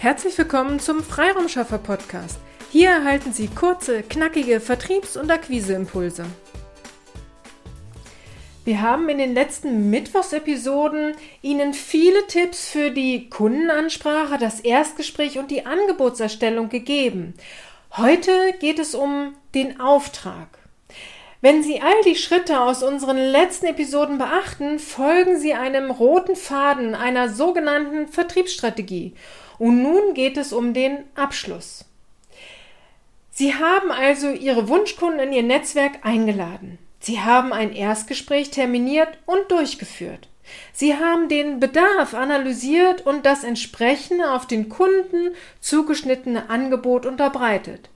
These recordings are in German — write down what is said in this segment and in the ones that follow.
Herzlich willkommen zum Freiraumschaffer Podcast. Hier erhalten Sie kurze, knackige Vertriebs- und Akquiseimpulse. Wir haben in den letzten Mittwochsepisoden Ihnen viele Tipps für die Kundenansprache, das Erstgespräch und die Angebotserstellung gegeben. Heute geht es um den Auftrag. Wenn Sie all die Schritte aus unseren letzten Episoden beachten, folgen Sie einem roten Faden einer sogenannten Vertriebsstrategie. Und nun geht es um den Abschluss. Sie haben also Ihre Wunschkunden in Ihr Netzwerk eingeladen. Sie haben ein Erstgespräch terminiert und durchgeführt. Sie haben den Bedarf analysiert und das entsprechende auf den Kunden zugeschnittene Angebot unterbreitet.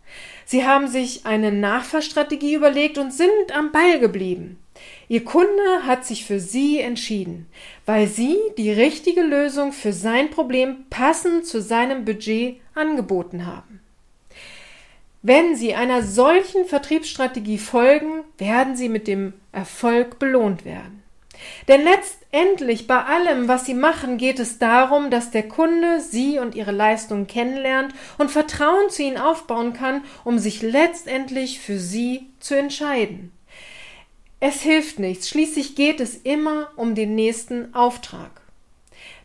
Sie haben sich eine Nachfahrstrategie überlegt und sind am Ball geblieben. Ihr Kunde hat sich für Sie entschieden, weil Sie die richtige Lösung für sein Problem passend zu seinem Budget angeboten haben. Wenn Sie einer solchen Vertriebsstrategie folgen, werden Sie mit dem Erfolg belohnt werden. Denn letztendlich bei allem, was Sie machen, geht es darum, dass der Kunde Sie und Ihre Leistungen kennenlernt und Vertrauen zu Ihnen aufbauen kann, um sich letztendlich für Sie zu entscheiden. Es hilft nichts. Schließlich geht es immer um den nächsten Auftrag.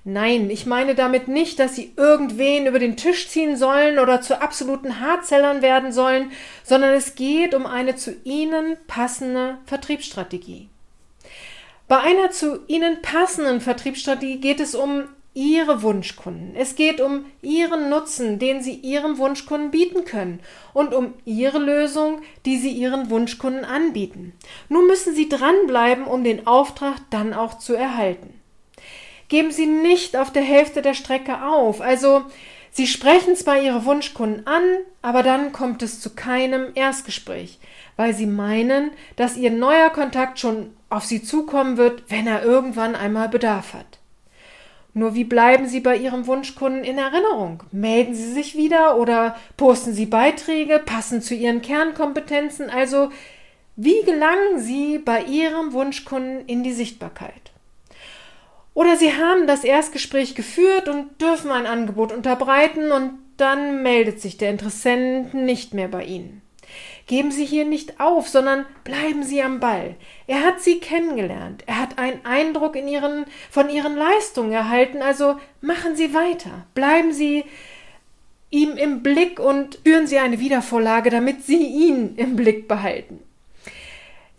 Nein, ich meine damit nicht, dass sie irgendwen über den Tisch ziehen sollen oder zu absoluten Hartzellern werden sollen, sondern es geht um eine zu ihnen passende Vertriebsstrategie. Bei einer zu ihnen passenden Vertriebsstrategie geht es um Ihre Wunschkunden. Es geht um Ihren Nutzen, den Sie Ihrem Wunschkunden bieten können und um Ihre Lösung, die Sie Ihren Wunschkunden anbieten. Nun müssen Sie dranbleiben, um den Auftrag dann auch zu erhalten. Geben Sie nicht auf der Hälfte der Strecke auf. Also, Sie sprechen zwar Ihre Wunschkunden an, aber dann kommt es zu keinem Erstgespräch, weil Sie meinen, dass Ihr neuer Kontakt schon auf Sie zukommen wird, wenn er irgendwann einmal Bedarf hat. Nur wie bleiben Sie bei Ihrem Wunschkunden in Erinnerung? Melden Sie sich wieder oder posten Sie Beiträge, passend zu Ihren Kernkompetenzen? Also, wie gelangen Sie bei Ihrem Wunschkunden in die Sichtbarkeit? Oder Sie haben das Erstgespräch geführt und dürfen ein Angebot unterbreiten und dann meldet sich der Interessent nicht mehr bei Ihnen. Geben Sie hier nicht auf, sondern bleiben Sie am Ball. Er hat Sie kennengelernt. Er hat einen Eindruck in ihren, von Ihren Leistungen erhalten. Also machen Sie weiter. Bleiben Sie ihm im Blick und führen Sie eine Wiedervorlage, damit Sie ihn im Blick behalten.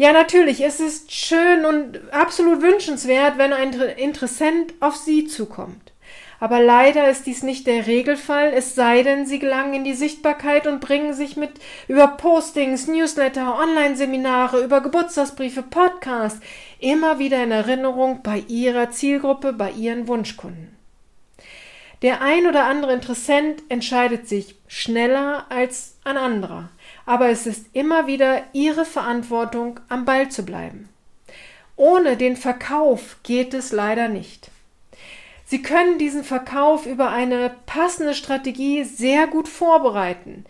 Ja, natürlich, es ist schön und absolut wünschenswert, wenn ein Interessent auf Sie zukommt. Aber leider ist dies nicht der Regelfall, es sei denn, sie gelangen in die Sichtbarkeit und bringen sich mit über Postings, Newsletter, Online-Seminare, über Geburtstagsbriefe, Podcasts immer wieder in Erinnerung bei ihrer Zielgruppe, bei ihren Wunschkunden. Der ein oder andere Interessent entscheidet sich schneller als ein anderer, aber es ist immer wieder ihre Verantwortung, am Ball zu bleiben. Ohne den Verkauf geht es leider nicht. Sie können diesen Verkauf über eine passende Strategie sehr gut vorbereiten.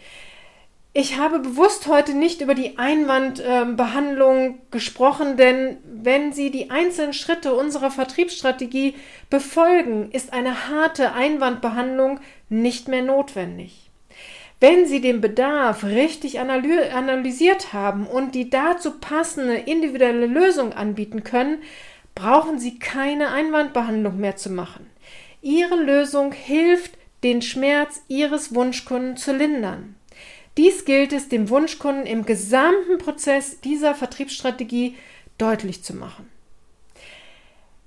Ich habe bewusst heute nicht über die Einwandbehandlung äh, gesprochen, denn wenn Sie die einzelnen Schritte unserer Vertriebsstrategie befolgen, ist eine harte Einwandbehandlung nicht mehr notwendig. Wenn Sie den Bedarf richtig analysiert haben und die dazu passende individuelle Lösung anbieten können, brauchen Sie keine Einwandbehandlung mehr zu machen. Ihre Lösung hilft, den Schmerz Ihres Wunschkunden zu lindern. Dies gilt es dem Wunschkunden im gesamten Prozess dieser Vertriebsstrategie deutlich zu machen.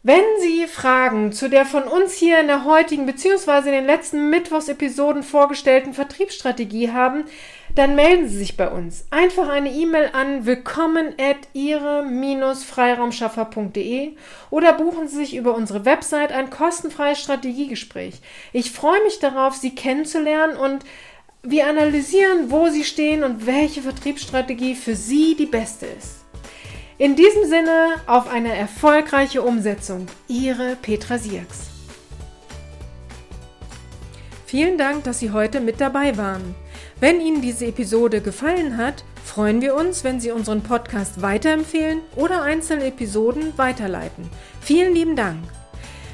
Wenn Sie Fragen zu der von uns hier in der heutigen bzw. in den letzten Mittwochsepisoden vorgestellten Vertriebsstrategie haben, dann melden Sie sich bei uns. Einfach eine E-Mail an willkommen at ihre-freiraumschaffer.de oder buchen Sie sich über unsere Website ein kostenfreies Strategiegespräch. Ich freue mich darauf, Sie kennenzulernen und wir analysieren, wo Sie stehen und welche Vertriebsstrategie für Sie die beste ist. In diesem Sinne auf eine erfolgreiche Umsetzung. Ihre Petra Sierks. Vielen Dank, dass Sie heute mit dabei waren. Wenn Ihnen diese Episode gefallen hat, freuen wir uns, wenn Sie unseren Podcast weiterempfehlen oder einzelne Episoden weiterleiten. Vielen lieben Dank.